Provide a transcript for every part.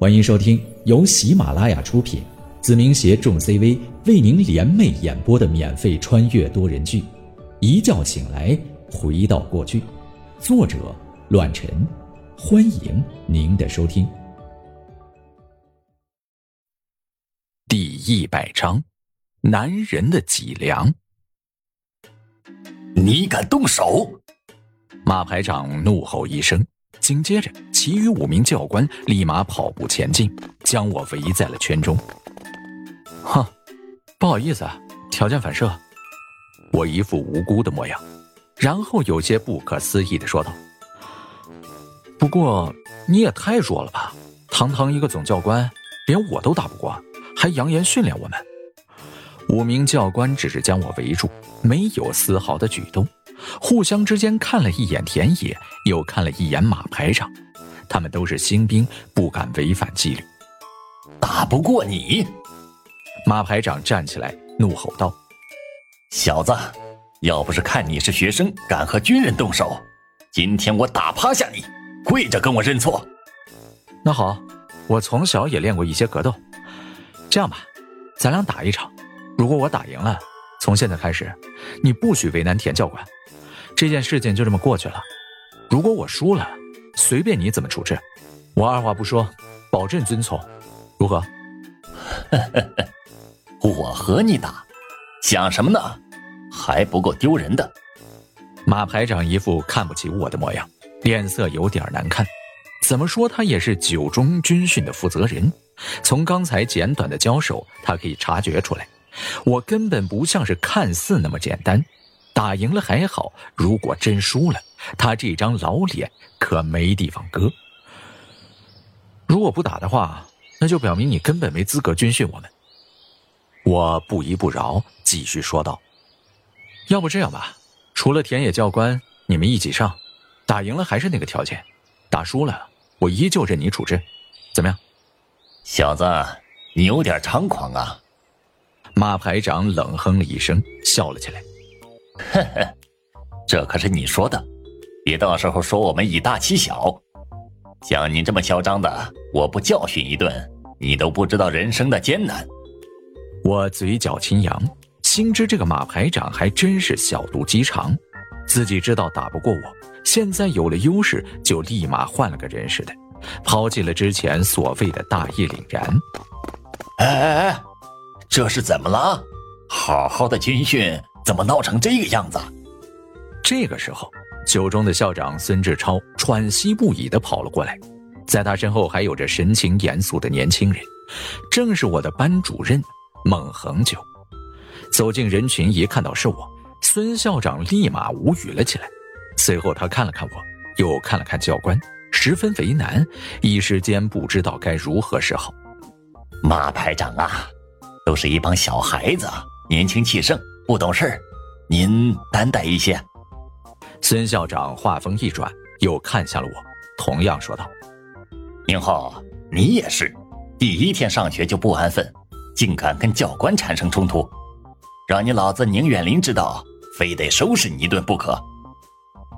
欢迎收听由喜马拉雅出品，子明携众 CV 为您联袂演播的免费穿越多人剧《一觉醒来回到过去》，作者：乱臣。欢迎您的收听。第一百章，男人的脊梁。你敢动手！马排长怒吼一声，紧接着，其余五名教官立马跑步前进，将我围在了圈中。哼，不好意思，啊，条件反射。我一副无辜的模样，然后有些不可思议的说道：“不过你也太弱了吧！堂堂一个总教官，连我都打不过，还扬言训练我们。”五名教官只是将我围住，没有丝毫的举动，互相之间看了一眼田野，又看了一眼马排长，他们都是新兵，不敢违反纪律。打不过你，马排长站起来怒吼道：“小子，要不是看你是学生，敢和军人动手，今天我打趴下你，跪着跟我认错。”那好，我从小也练过一些格斗，这样吧，咱俩打一场。如果我打赢了，从现在开始，你不许为难田教官，这件事情就这么过去了。如果我输了，随便你怎么处置，我二话不说，保证遵从，如何？我和你打，想什么呢？还不够丢人的。马排长一副看不起我的模样，脸色有点难看。怎么说，他也是九中军训的负责人，从刚才简短的交手，他可以察觉出来。我根本不像是看似那么简单，打赢了还好，如果真输了，他这张老脸可没地方搁。如果不打的话，那就表明你根本没资格军训我们。我不依不饶，继续说道：“要不这样吧，除了田野教官，你们一起上，打赢了还是那个条件，打输了我依旧任你处置，怎么样？”小子，你有点猖狂啊！马排长冷哼了一声，笑了起来：“呵呵，这可是你说的，别到时候说我们以大欺小。像你这么嚣张的，我不教训一顿，你都不知道人生的艰难。”我嘴角轻扬，心知这个马排长还真是小肚鸡肠，自己知道打不过我，现在有了优势，就立马换了个人似的，抛弃了之前所谓的大义凛然。哎哎哎！这是怎么了？好好的军训怎么闹成这个样子？这个时候，九中的校长孙志超喘息不已的跑了过来，在他身后还有着神情严肃的年轻人，正是我的班主任孟恒久。走进人群，一看到是我，孙校长立马无语了起来。随后，他看了看我，又看了看教官，十分为难，一时间不知道该如何是好。马排长啊！都是一帮小孩子，年轻气盛，不懂事您担待一些。孙校长话锋一转，又看向了我，同样说道：“宁浩，你也是，第一天上学就不安分，竟敢跟教官产生冲突，让你老子宁远林知道，非得收拾你一顿不可。”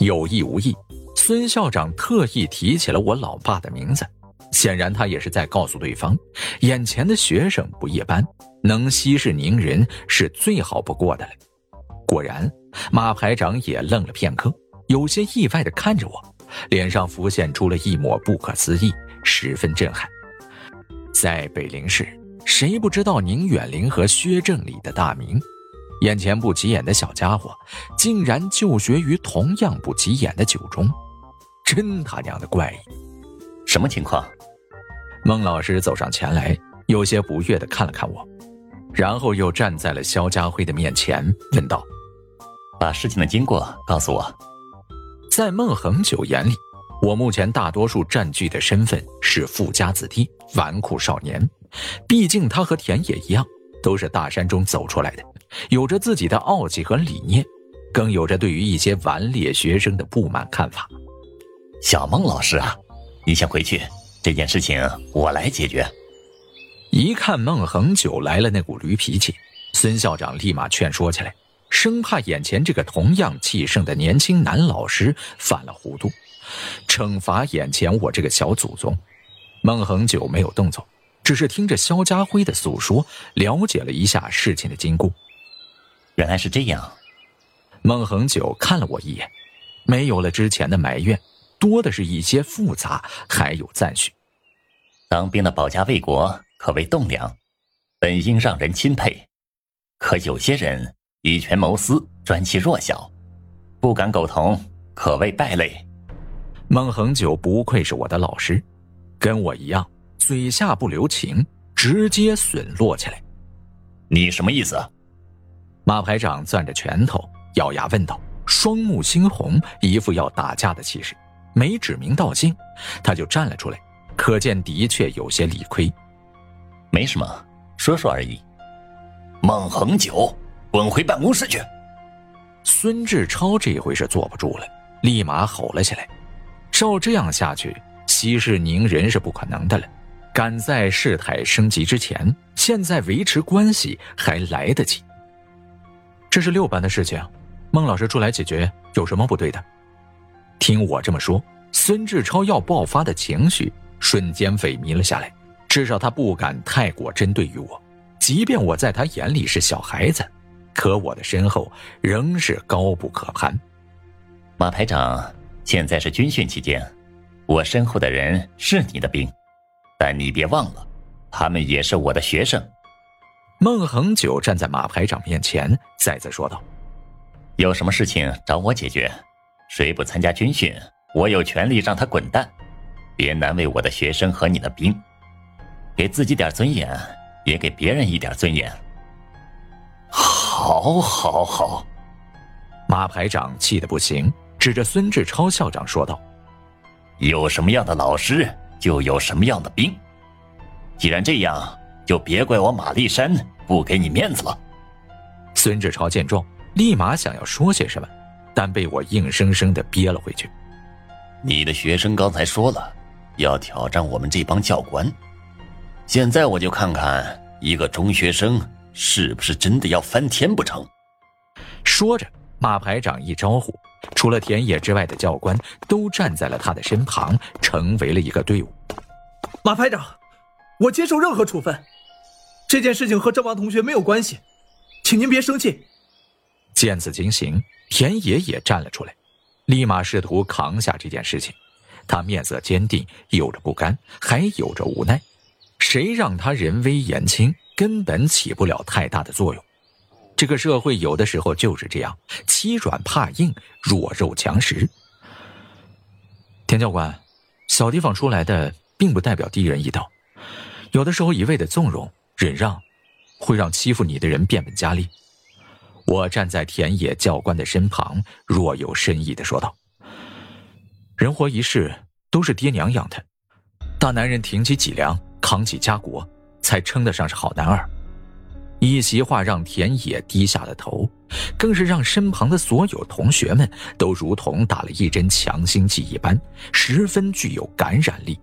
有意无意，孙校长特意提起了我老爸的名字。显然，他也是在告诉对方，眼前的学生不一般，能息事宁人是最好不过的了。果然，马排长也愣了片刻，有些意外的看着我，脸上浮现出了一抹不可思议，十分震撼。在北陵市，谁不知道宁远林和薛正礼的大名？眼前不起眼的小家伙，竟然就学于同样不起眼的九中，真他娘的怪异！什么情况？孟老师走上前来，有些不悦的看了看我，然后又站在了肖家辉的面前，问道：“把事情的经过告诉我。”在孟恒久眼里，我目前大多数占据的身份是富家子弟、纨绔少年。毕竟他和田野一样，都是大山中走出来的，有着自己的傲气和理念，更有着对于一些顽劣学生的不满看法。小孟老师啊，你先回去。这件事情我来解决。一看孟恒久来了那股驴脾气，孙校长立马劝说起来，生怕眼前这个同样气盛的年轻男老师犯了糊涂，惩罚眼前我这个小祖宗。孟恒久没有动作，只是听着肖家辉的诉说，了解了一下事情的经过。原来是这样。孟恒久看了我一眼，没有了之前的埋怨，多的是一些复杂，还有赞许。当兵的保家卫国，可谓栋梁，本应让人钦佩。可有些人以权谋私，专欺弱小，不敢苟同，可谓败类。孟恒久不愧是我的老师，跟我一样，嘴下不留情，直接损落起来。你什么意思？马排长攥着拳头，咬牙问道，双目猩红，一副要打架的气势。没指名道姓，他就站了出来，可见的确有些理亏。没什么，说说而已。孟恒久，滚回办公室去！孙志超这回是坐不住了，立马吼了起来。照这样下去，息事宁人是不可能的了。赶在事态升级之前，现在维持关系还来得及。这是六班的事情，孟老师出来解决有什么不对的？听我这么说，孙志超要爆发的情绪瞬间萎靡了下来。至少他不敢太过针对于我，即便我在他眼里是小孩子，可我的身后仍是高不可攀。马排长。现在是军训期间，我身后的人是你的兵，但你别忘了，他们也是我的学生。孟恒久站在马排长面前，再次说道：“有什么事情找我解决，谁不参加军训，我有权利让他滚蛋。别难为我的学生和你的兵，给自己点尊严，也给别人一点尊严。”好，好，好！马排长气得不行。指着孙志超校长说道：“有什么样的老师，就有什么样的兵。既然这样，就别怪我马立山不给你面子了。”孙志超见状，立马想要说些什么，但被我硬生生的憋了回去。你的学生刚才说了，要挑战我们这帮教官。现在我就看看一个中学生是不是真的要翻天不成。说着，马排长一招呼。除了田野之外的教官都站在了他的身旁，成为了一个队伍。马排长，我接受任何处分。这件事情和这帮同学没有关系，请您别生气。见此情形，田野也站了出来，立马试图扛下这件事情。他面色坚定，有着不甘，还有着无奈。谁让他人微言轻，根本起不了太大的作用。这个社会有的时候就是这样，欺软怕硬，弱肉强食。田教官，小地方出来的并不代表低人一等，有的时候一味的纵容忍让，会让欺负你的人变本加厉。我站在田野教官的身旁，若有深意的说道：“人活一世，都是爹娘养的，大男人挺起脊梁，扛起家国，才称得上是好男儿。”一席话让田野低下了头，更是让身旁的所有同学们都如同打了一针强心剂一般，十分具有感染力。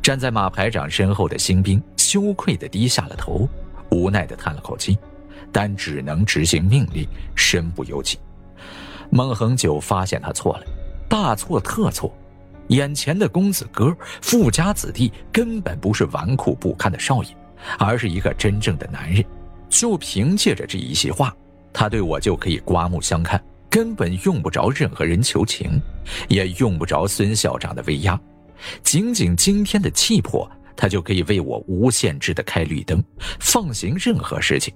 站在马排长身后的新兵羞愧地低下了头，无奈地叹了口气，但只能执行命令，身不由己。孟恒久发现他错了，大错特错，眼前的公子哥、富家子弟根本不是纨绔不堪的少爷。而是一个真正的男人，就凭借着这一席话，他对我就可以刮目相看，根本用不着任何人求情，也用不着孙校长的威压，仅仅今天的气魄，他就可以为我无限制的开绿灯，放行任何事情。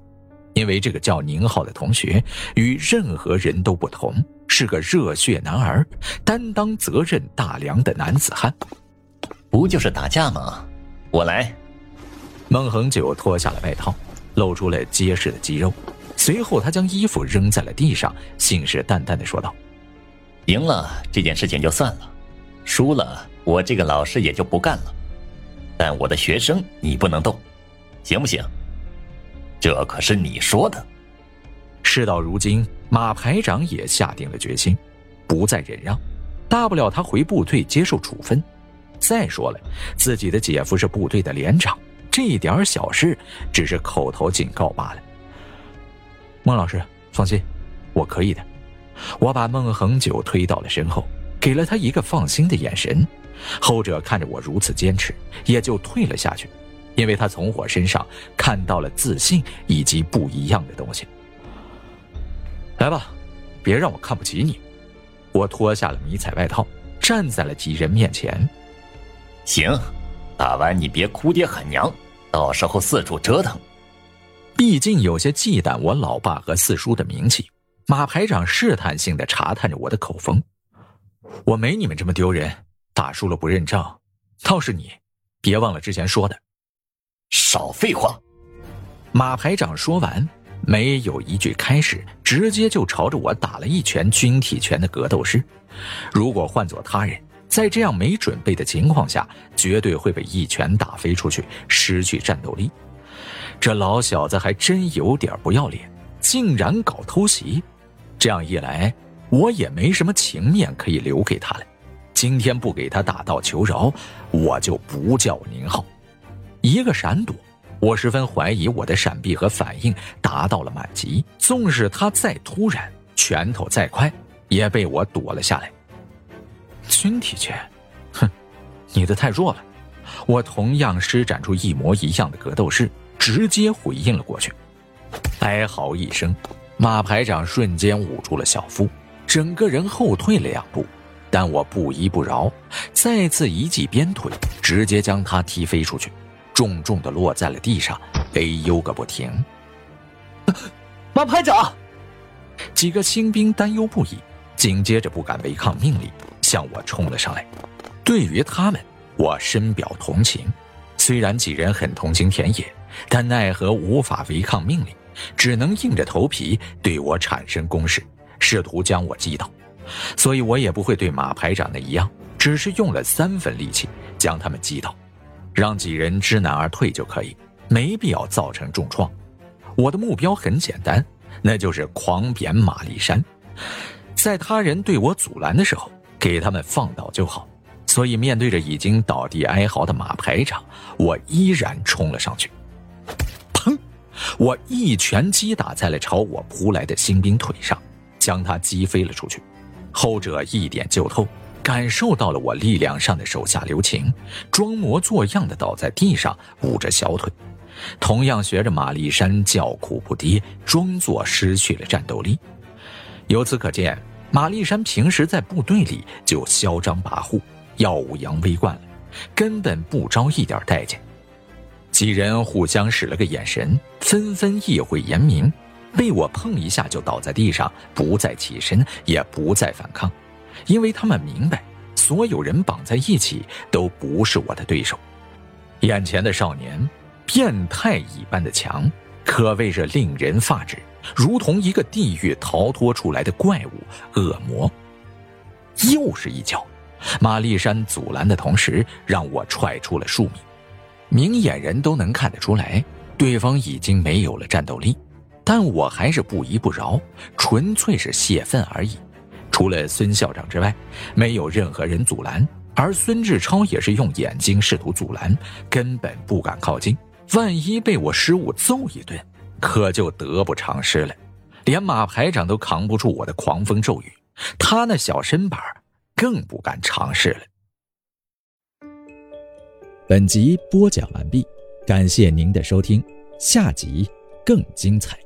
因为这个叫宁浩的同学与任何人都不同，是个热血男儿，担当责任大梁的男子汉。不就是打架吗？我来。孟恒久脱下了外套，露出了结实的肌肉。随后，他将衣服扔在了地上，信誓旦旦的说道：“赢了这件事情就算了，输了我这个老师也就不干了。但我的学生你不能动，行不行？这可是你说的。”事到如今，马排长也下定了决心，不再忍让。大不了他回部队接受处分。再说了，自己的姐夫是部队的连长。这一点小事，只是口头警告罢了。孟老师，放心，我可以的。我把孟恒久推到了身后，给了他一个放心的眼神。后者看着我如此坚持，也就退了下去，因为他从我身上看到了自信以及不一样的东西。来吧，别让我看不起你。我脱下了迷彩外套，站在了几人面前。行，打完你别哭爹喊娘，到时候四处折腾。毕竟有些忌惮我老爸和四叔的名气。马排长试探性的查探着我的口风。我没你们这么丢人，打输了不认账，倒是你，别忘了之前说的。少废话！马排长说完，没有一句开始，直接就朝着我打了一拳军体拳的格斗式。如果换做他人，在这样没准备的情况下，绝对会被一拳打飞出去，失去战斗力。这老小子还真有点不要脸，竟然搞偷袭！这样一来，我也没什么情面可以留给他了。今天不给他打道求饶，我就不叫宁浩。一个闪躲，我十分怀疑我的闪避和反应达到了满级。纵使他再突然，拳头再快，也被我躲了下来。军体拳，哼，你的太弱了。我同样施展出一模一样的格斗式，直接回应了过去。哀嚎一声。马排长瞬间捂住了小腹，整个人后退了两步，但我不依不饶，再次一记鞭腿，直接将他踢飞出去，重重的落在了地上，哎呦个不停。马排长，几个新兵担忧不已，紧接着不敢违抗命令，向我冲了上来。对于他们，我深表同情，虽然几人很同情田野，但奈何无法违抗命令。只能硬着头皮对我产生攻势，试图将我击倒，所以我也不会对马排长那一样，只是用了三分力气将他们击倒，让几人知难而退就可以，没必要造成重创。我的目标很简单，那就是狂扁马立山，在他人对我阻拦的时候，给他们放倒就好。所以面对着已经倒地哀嚎的马排长，我依然冲了上去。砰我一拳击打在了朝我扑来的新兵腿上，将他击飞了出去。后者一点就透，感受到了我力量上的手下留情，装模作样的倒在地上，捂着小腿，同样学着马立山叫苦不迭，装作失去了战斗力。由此可见，马立山平时在部队里就嚣张跋扈、耀武扬威惯了，根本不招一点待见。几人互相使了个眼神，纷纷意会言明，被我碰一下就倒在地上，不再起身，也不再反抗，因为他们明白，所有人绑在一起都不是我的对手。眼前的少年，变态一般的强，可谓是令人发指，如同一个地狱逃脱出来的怪物恶魔。又是一脚，马立山阻拦的同时，让我踹出了数米。明眼人都能看得出来，对方已经没有了战斗力，但我还是不依不饶，纯粹是泄愤而已。除了孙校长之外，没有任何人阻拦，而孙志超也是用眼睛试图阻拦，根本不敢靠近。万一被我失误揍一顿，可就得不偿失了。连马排长都扛不住我的狂风骤雨，他那小身板更不敢尝试了。本集播讲完毕，感谢您的收听，下集更精彩。